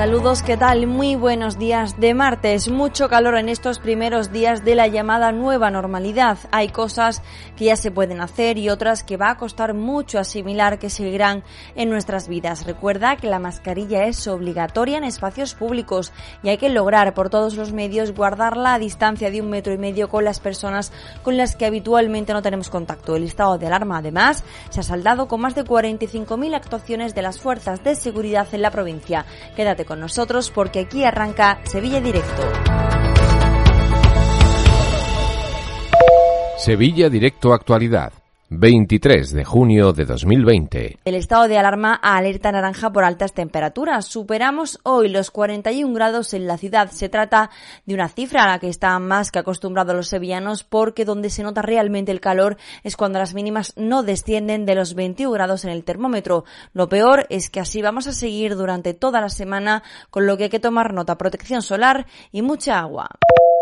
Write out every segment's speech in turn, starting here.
Saludos, ¿qué tal? Muy buenos días de martes. Mucho calor en estos primeros días de la llamada nueva normalidad. Hay cosas que ya se pueden hacer y otras que va a costar mucho asimilar que seguirán en nuestras vidas. Recuerda que la mascarilla es obligatoria en espacios públicos y hay que lograr por todos los medios guardar la distancia de un metro y medio con las personas con las que habitualmente no tenemos contacto. El estado de alarma, además, se ha saldado con más de 45.000 actuaciones de las fuerzas de seguridad en la provincia. Quédate con nosotros porque aquí arranca Sevilla Directo. Sevilla Directo Actualidad. 23 de junio de 2020. El estado de alarma a alerta naranja por altas temperaturas. Superamos hoy los 41 grados en la ciudad. Se trata de una cifra a la que están más que acostumbrados los sevillanos porque donde se nota realmente el calor es cuando las mínimas no descienden de los 21 grados en el termómetro. Lo peor es que así vamos a seguir durante toda la semana con lo que hay que tomar nota protección solar y mucha agua.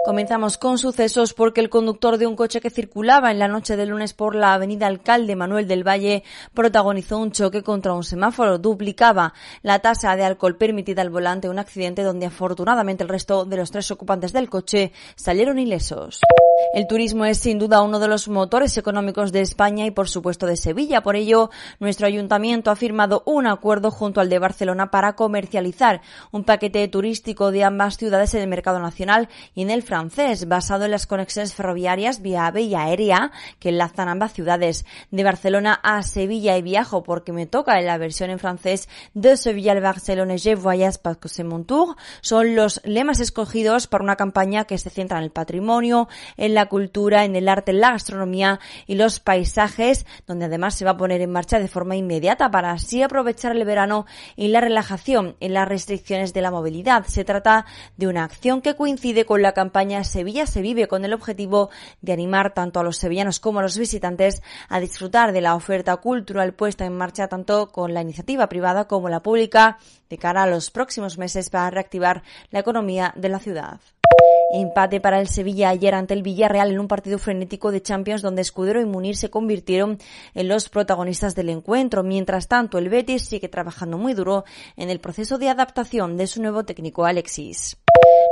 Comenzamos con sucesos porque el conductor de un coche que circulaba en la noche de lunes por la avenida Alcalde Manuel del Valle protagonizó un choque contra un semáforo. Duplicaba la tasa de alcohol permitida al volante, un accidente donde afortunadamente el resto de los tres ocupantes del coche salieron ilesos. El turismo es sin duda uno de los motores económicos de España y por supuesto de Sevilla. Por ello, nuestro ayuntamiento ha firmado un acuerdo junto al de Barcelona para comercializar un paquete turístico de ambas ciudades en el mercado nacional y en el francés, basado en las conexiones ferroviarias vía AVE y aérea que enlazan ambas ciudades. De Barcelona a Sevilla y viajo porque me toca en la versión en francés de Sevilla al Barcelona je voyage parce que c'est mon tour. Son los lemas escogidos para una campaña que se centra en el patrimonio, en la cultura, en el arte, en la gastronomía y los paisajes, donde además se va a poner en marcha de forma inmediata para así aprovechar el verano y la relajación en las restricciones de la movilidad. Se trata de una acción que coincide con la campaña Sevilla se vive con el objetivo de animar tanto a los sevillanos como a los visitantes a disfrutar de la oferta cultural puesta en marcha tanto con la iniciativa privada como la pública de cara a los próximos meses para reactivar la economía de la ciudad. Empate para el Sevilla ayer ante el Villarreal en un partido frenético de Champions donde Escudero y Munir se convirtieron en los protagonistas del encuentro. Mientras tanto, el Betis sigue trabajando muy duro en el proceso de adaptación de su nuevo técnico Alexis.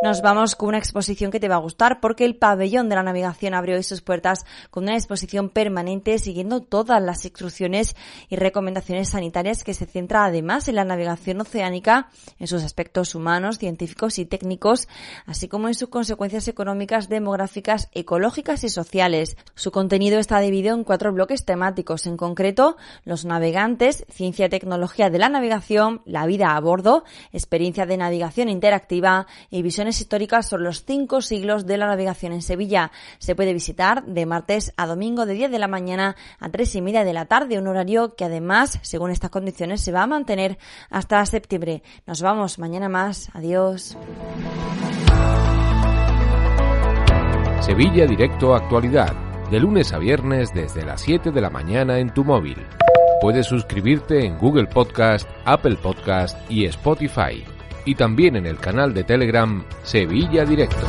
Nos vamos con una exposición que te va a gustar porque el pabellón de la navegación abrió hoy sus puertas con una exposición permanente siguiendo todas las instrucciones y recomendaciones sanitarias que se centra además en la navegación oceánica, en sus aspectos humanos, científicos y técnicos, así como en sus consecuencias económicas, demográficas, ecológicas y sociales. Su contenido está dividido en cuatro bloques temáticos, en concreto los navegantes, ciencia y tecnología de la navegación, la vida a bordo, experiencia de navegación interactiva y visión históricas sobre los cinco siglos de la navegación en Sevilla. Se puede visitar de martes a domingo de 10 de la mañana a 3 y media de la tarde, un horario que además, según estas condiciones, se va a mantener hasta septiembre. Nos vamos mañana más. Adiós. Sevilla Directo Actualidad, de lunes a viernes desde las 7 de la mañana en tu móvil. Puedes suscribirte en Google Podcast, Apple Podcast y Spotify y también en el canal de Telegram Sevilla Directo.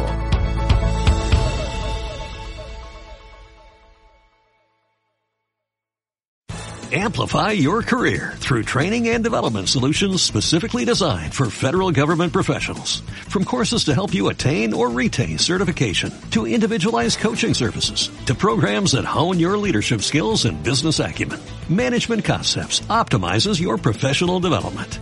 Amplify your career through training and development solutions specifically designed for federal government professionals. From courses to help you attain or retain certification, to individualized coaching services, to programs that hone your leadership skills and business acumen, Management Concepts optimizes your professional development.